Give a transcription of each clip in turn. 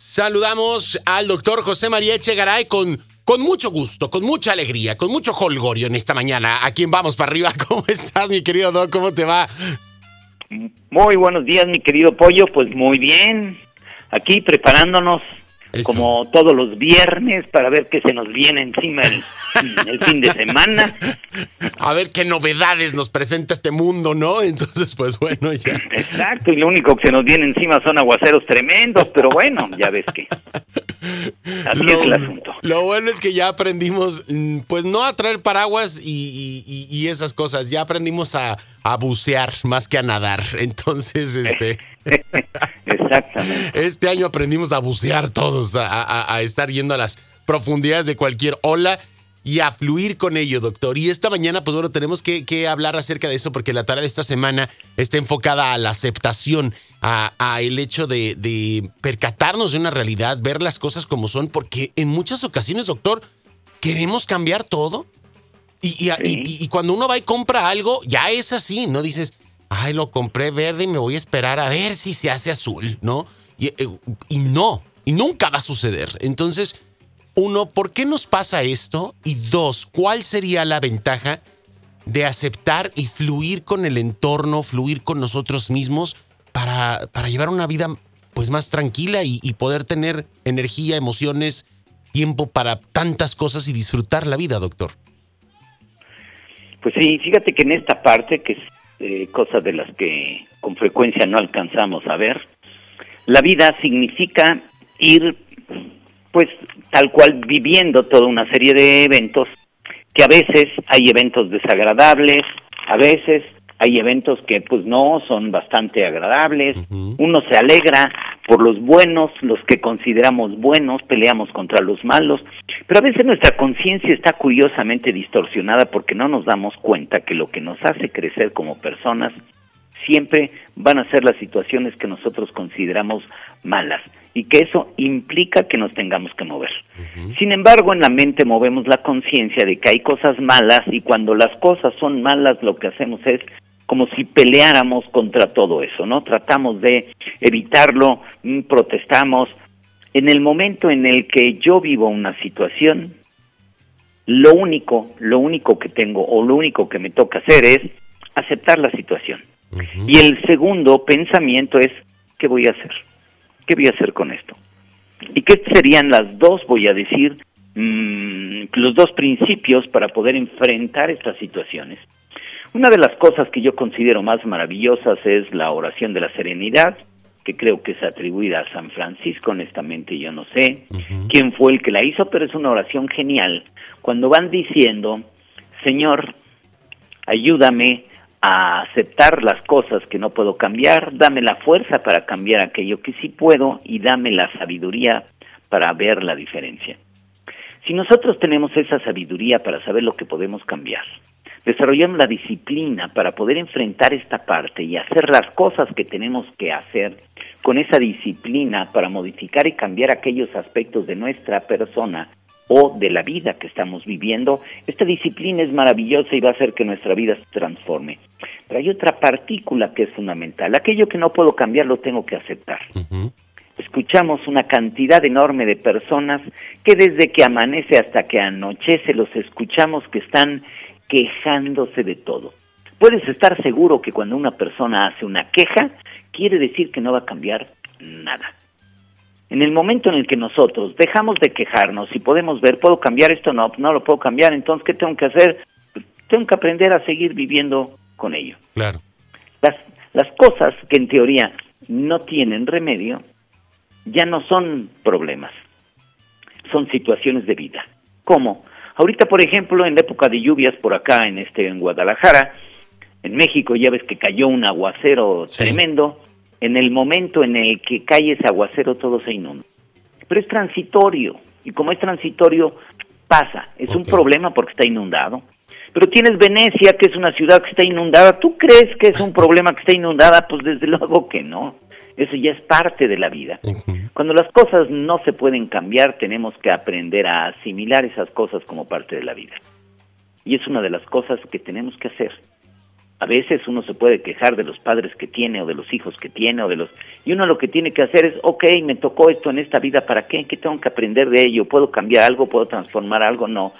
Saludamos al doctor José María Echegaray con, con mucho gusto, con mucha alegría, con mucho holgorio en esta mañana. ¿A quién vamos para arriba? ¿Cómo estás, mi querido Doc? ¿Cómo te va? Muy buenos días, mi querido Pollo. Pues muy bien. Aquí preparándonos como todos los viernes para ver qué se nos viene encima el, el, fin de semana. A ver qué novedades nos presenta este mundo, ¿no? Entonces, pues bueno, ya. Exacto, y lo único que se nos viene encima son aguaceros tremendos, pero bueno, ya ves que. Así es el asunto. Lo bueno es que ya aprendimos, mm, pues no a traer paraguas y, y esas cosas, ya aprendimos a, a bucear más que a nadar. Entonces, este. Exactamente. Este año aprendimos a bucear todos, a, estar yendo a las profundidades de cualquier ola y a fluir con ello, doctor. Y esta mañana, pues bueno, tenemos que, hablar acerca de eso porque la tarea de esta semana está enfocada a la aceptación, a, el hecho de, percatarnos de una realidad, ver las cosas como son, porque en muchas ocasiones, doctor, queremos cambiar todo. Y, y, cuando uno va y compra algo, ya es así, ¿no? Dices, ay, lo compré verde y me voy a esperar a ver si se hace azul, ¿no? Y, eh, y, no, y nunca va a suceder. Entonces, uno, ¿por qué nos pasa esto? Y dos, ¿cuál sería la ventaja de aceptar y fluir con el entorno, fluir con nosotros mismos para, para llevar una vida pues más tranquila y, y poder tener energía, emociones, tiempo para tantas cosas y disfrutar la vida, doctor? Pues sí, fíjate que en esta parte, que eh, cosas de las que con frecuencia no alcanzamos a ver. La vida significa ir, pues, tal cual viviendo toda una serie de eventos, que a veces hay eventos desagradables, a veces hay eventos que pues no son bastante agradables, uno se alegra por los buenos, los que consideramos buenos, peleamos contra los malos, pero a veces nuestra conciencia está curiosamente distorsionada porque no nos damos cuenta que lo que nos hace crecer como personas siempre van a ser las situaciones que nosotros consideramos malas y que eso implica que nos tengamos que mover. Sin embargo, en la mente movemos la conciencia de que hay cosas malas y cuando las cosas son malas lo que hacemos es como si peleáramos contra todo eso, ¿no? Tratamos de evitarlo, mm, protestamos. En el momento en el que yo vivo una situación, lo único, lo único que tengo o lo único que me toca hacer es aceptar la situación. Y el segundo pensamiento es, ¿qué voy a hacer? ¿Qué voy a hacer con esto? ¿Y qué serían las dos, voy a decir, mm, los dos principios para poder enfrentar estas situaciones? Una de las cosas que yo considero más maravillosas es la oración de la serenidad, que creo que es atribuida a San Francisco, honestamente yo no sé quién fue el que la hizo, pero es una oración genial. Cuando van diciendo, Señor, ayúdame a aceptar las cosas que no puedo cambiar, dame la fuerza para cambiar aquello que sí puedo y dame la sabiduría para ver la diferencia. Si nosotros tenemos esa sabiduría para saber lo que podemos cambiar, desarrollamos la disciplina para poder enfrentar esta parte y hacer las cosas que tenemos que hacer con esa disciplina para modificar y cambiar aquellos aspectos de nuestra persona o de la vida que estamos viviendo, esta disciplina es maravillosa y va a hacer que nuestra vida se transforme. Pero hay otra partícula que es fundamental. Aquello que no puedo cambiar lo tengo que aceptar. Escuchamos una cantidad enorme de personas que desde que amanece hasta que anochece los escuchamos que están quejándose de todo. Puedes estar seguro que cuando una persona hace una queja, quiere decir que no va a cambiar nada. En el momento en el que nosotros dejamos de quejarnos y podemos ver, puedo cambiar esto, no, no lo puedo cambiar, entonces, ¿qué tengo que hacer? Tengo que aprender a seguir viviendo con ello. Claro. Las, las cosas que en teoría no tienen remedio, ya no son problemas, son situaciones de vida. ¿Cómo? Ahorita, por ejemplo, en la época de lluvias por acá en este en Guadalajara, en México ya ves que cayó un aguacero tremendo. En el momento en el que cae ese aguacero todo se inunda. Pero es transitorio y como es transitorio pasa. Es un problema porque está inundado. Pero tienes Venecia, que es una ciudad que está inundada. ¿Tú crees que es un problema que está inundada? Pues desde luego que no. Eso ya es parte de la vida. Cuando las cosas no se pueden cambiar, tenemos que aprender a asimilar esas cosas como parte de la vida. Y es una de las cosas que tenemos que hacer. A veces uno se puede quejar de los padres que tiene o de los hijos que tiene o de los... Y uno lo que tiene que hacer es, ok, me tocó esto en esta vida, ¿para qué? ¿Qué tengo que aprender de ello? ¿Puedo cambiar algo? ¿Puedo transformar algo? No.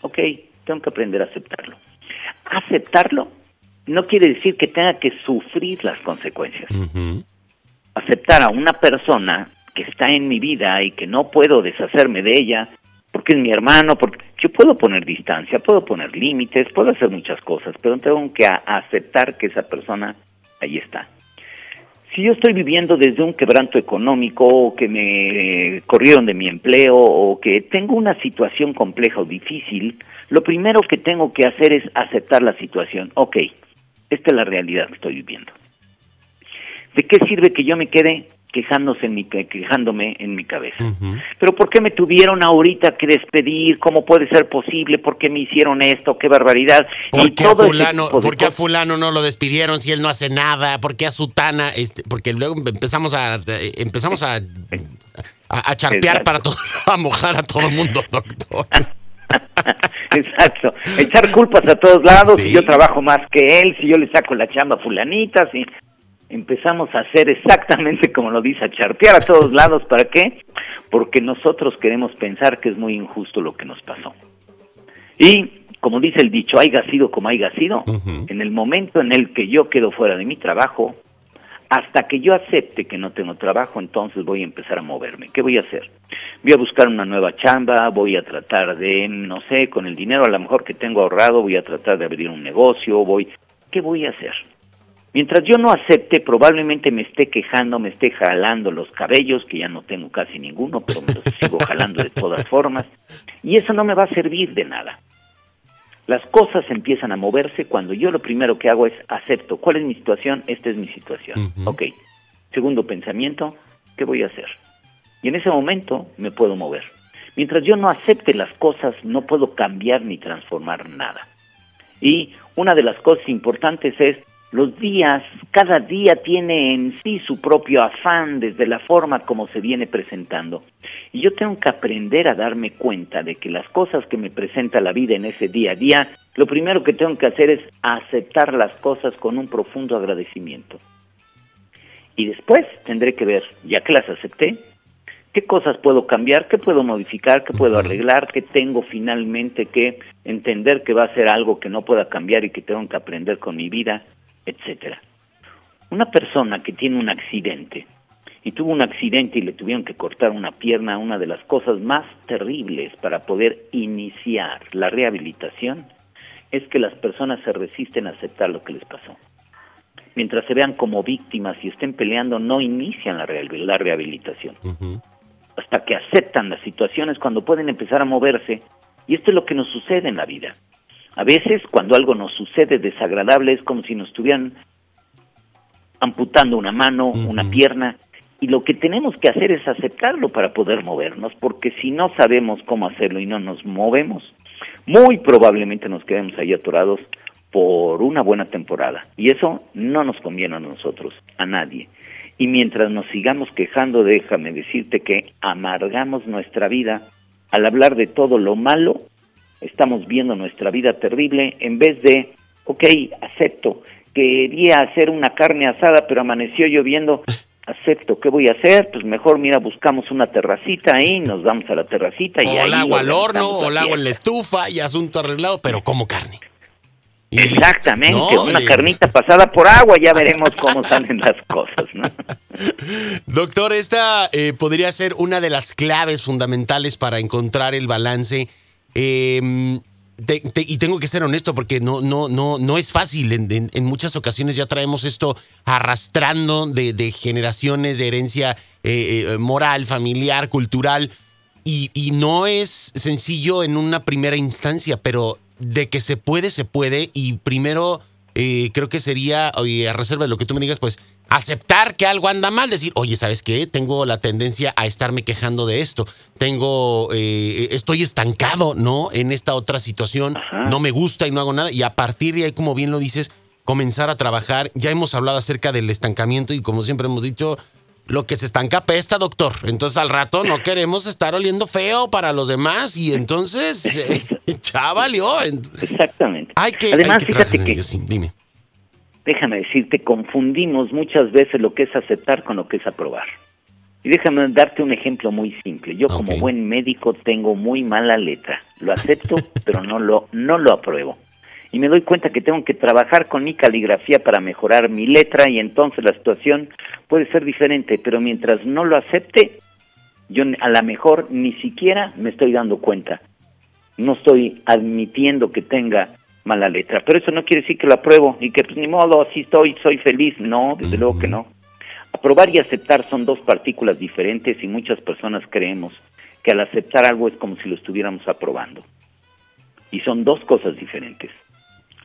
Ok, tengo que aprender a aceptarlo. Aceptarlo no quiere decir que tenga que sufrir las consecuencias. Aceptar a una persona que está en mi vida y que no puedo deshacerme de ella porque es mi hermano, porque yo puedo poner distancia, puedo poner límites, puedo hacer muchas cosas, pero tengo que aceptar que esa persona ahí está. Si yo estoy viviendo desde un quebranto económico, o que me corrieron de mi empleo, o que tengo una situación compleja o difícil, lo primero que tengo que hacer es aceptar la situación. Ok, esta es la realidad que estoy viviendo. ¿De qué sirve que yo me quede quejándose en mi, quejándome en mi cabeza? Pero ¿por qué me tuvieron ahorita que despedir? ¿Cómo puede ser posible? ¿Por qué me hicieron esto? ¡Qué barbaridad! ¿Por qué, a, fulano, ¿por qué a fulano no lo despidieron si él no hace nada? ¿Por qué a Sutana? Este, porque luego empezamos a empezamos a, a, charpear para todo, a mojar a todo el mundo, doctor. Exacto. Echar culpas a todos lados, si yo trabajo más que él, si yo le saco la chamba a fulanita, si empezamos a hacer exactamente como lo dice, a charpear a todos lados, ¿para qué? Porque nosotros queremos pensar que es muy injusto lo que nos pasó. Y como dice el dicho, haya sido como haya sido, en el momento en el que yo quedo fuera de mi trabajo, hasta que yo acepte que no tengo trabajo, entonces voy a empezar a moverme. ¿Qué voy a hacer? Voy a buscar una nueva chamba, voy a tratar de, no sé, con el dinero a lo mejor que tengo ahorrado, voy a tratar de abrir un negocio, voy... ¿Qué voy a hacer? Mientras yo no acepte, probablemente me esté quejando, me esté jalando los cabellos, que ya no tengo casi ninguno, pero me los sigo jalando de todas formas, y eso no me va a servir de nada. Las cosas empiezan a moverse cuando yo lo primero que hago es acepto. ¿Cuál es mi situación? Esta es mi situación. Ok. Segundo pensamiento, ¿qué voy a hacer? Y en ese momento me puedo mover. Mientras yo no acepte las cosas, no puedo cambiar ni transformar nada. Y una de las cosas importantes es los días, cada día tiene en sí su propio afán desde la forma como se viene presentando. Y yo tengo que aprender a darme cuenta de que las cosas que me presenta la vida en ese día a día, lo primero que tengo que hacer es aceptar las cosas con un profundo agradecimiento. Y después tendré que ver, ya que las acepté, qué cosas puedo cambiar, qué puedo modificar, qué puedo arreglar, qué tengo finalmente que entender que va a ser algo que no pueda cambiar y que tengo que aprender con mi vida etcétera. Una persona que tiene un accidente y tuvo un accidente y le tuvieron que cortar una pierna, una de las cosas más terribles para poder iniciar la rehabilitación es que las personas se resisten a aceptar lo que les pasó. Mientras se vean como víctimas y estén peleando, no inician la, rehabilitación. Hasta que aceptan las situaciones cuando pueden empezar a moverse. Y esto es lo que nos sucede en la vida. A veces cuando algo nos sucede desagradable es como si nos estuvieran amputando una mano, una pierna, y lo que tenemos que hacer es aceptarlo para poder movernos, porque si no sabemos cómo hacerlo y no nos movemos, muy probablemente nos quedemos ahí atorados por una buena temporada. Y eso no nos conviene a nosotros, a nadie. Y mientras nos sigamos quejando, déjame decirte que amargamos nuestra vida al hablar de todo lo malo estamos viendo nuestra vida terrible en vez de, ok, acepto, quería hacer una carne asada, pero amaneció lloviendo, acepto, ¿qué voy a hacer? Pues mejor, mira, buscamos una terracita ahí, nos vamos a la terracita y o el agua al horno, o el agua en la estufa y asunto arreglado, pero como carne. Exactamente, una carnita pasada por agua, ya veremos cómo salen las cosas, ¿no? Doctor, esta eh, podría ser una de las claves fundamentales para encontrar el balance eh, y tengo que ser honesto porque no, no, no, no es fácil. En, muchas ocasiones ya traemos esto arrastrando de, generaciones de herencia eh, eh, moral, familiar, cultural. Y, no es sencillo en una primera instancia, pero de que se puede, se puede. Y primero eh, creo que sería, oye, a reserva de lo que tú me digas, pues aceptar que algo anda mal, decir, oye, ¿sabes qué? Tengo la tendencia a estarme quejando de esto, tengo, eh, estoy estancado, ¿no? En esta otra situación, no me gusta y no hago nada, y a partir de ahí, como bien lo dices, comenzar a trabajar. Ya hemos hablado acerca del estancamiento y como siempre hemos dicho, lo que se estanca pesta, doctor. Entonces al rato no queremos estar oliendo feo para los demás y entonces eh, ya valió. Exactamente. Hay que, Además, fíjate que, dime déjame decirte, confundimos muchas veces lo que es aceptar con lo que es aprobar. Y déjame darte un ejemplo muy simple. Yo como buen médico tengo muy mala letra. Lo acepto, pero no lo, no lo apruebo. Y me doy cuenta que tengo que trabajar con mi caligrafía para mejorar mi letra y entonces la situación puede ser diferente. Pero mientras no lo acepte, yo a lo mejor ni siquiera me estoy dando cuenta. No estoy admitiendo que tenga mala letra. Pero eso no quiere decir que lo apruebo y que pues ni modo, así estoy, soy feliz. No, desde luego que no. Aprobar y aceptar son dos partículas diferentes y muchas personas creemos que al aceptar algo es como si lo estuviéramos aprobando. Y son dos cosas diferentes.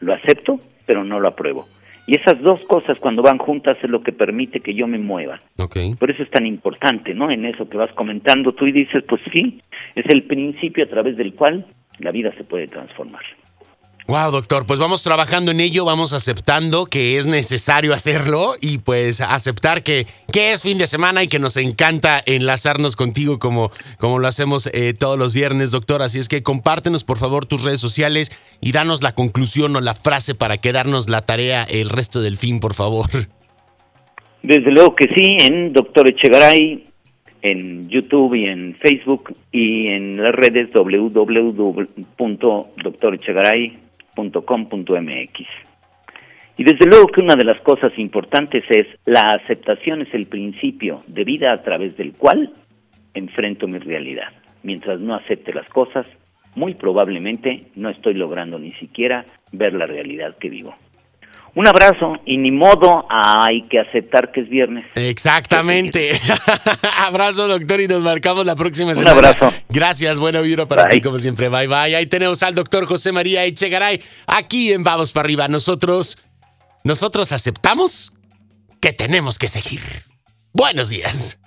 Lo acepto, pero no lo apruebo. Y esas dos cosas cuando van juntas es lo que permite que yo me mueva. Por eso es tan importante, ¿no? En eso que vas comentando tú y dices, pues sí, es el principio a través del cual la vida se puede transformar. Wow, doctor, pues vamos trabajando en ello, vamos aceptando que es necesario hacerlo y pues aceptar que, que es fin de semana y que nos encanta enlazarnos contigo como, como lo hacemos eh, todos los viernes, doctor. Así es que compártenos por favor tus redes sociales y danos la conclusión o la frase para quedarnos la tarea el resto del fin, por favor. Desde luego que sí, en Doctor Echegaray, en YouTube y en Facebook y en las redes www.doctorechegaray Y desde luego que una de las cosas importantes es la aceptación es el principio de vida a través del cual enfrento mi realidad. Mientras no acepte las cosas, muy probablemente no estoy logrando ni siquiera ver la realidad que vivo. Un abrazo y ni modo, hay que aceptar que es viernes. Exactamente. abrazo, doctor, y nos marcamos la próxima semana. Un abrazo. Gracias, buena vibra para ti, como siempre. Bye, bye. Ahí tenemos al doctor José María Echegaray, aquí en Vamos para arriba. Nosotros, nosotros aceptamos que tenemos que seguir. Buenos días.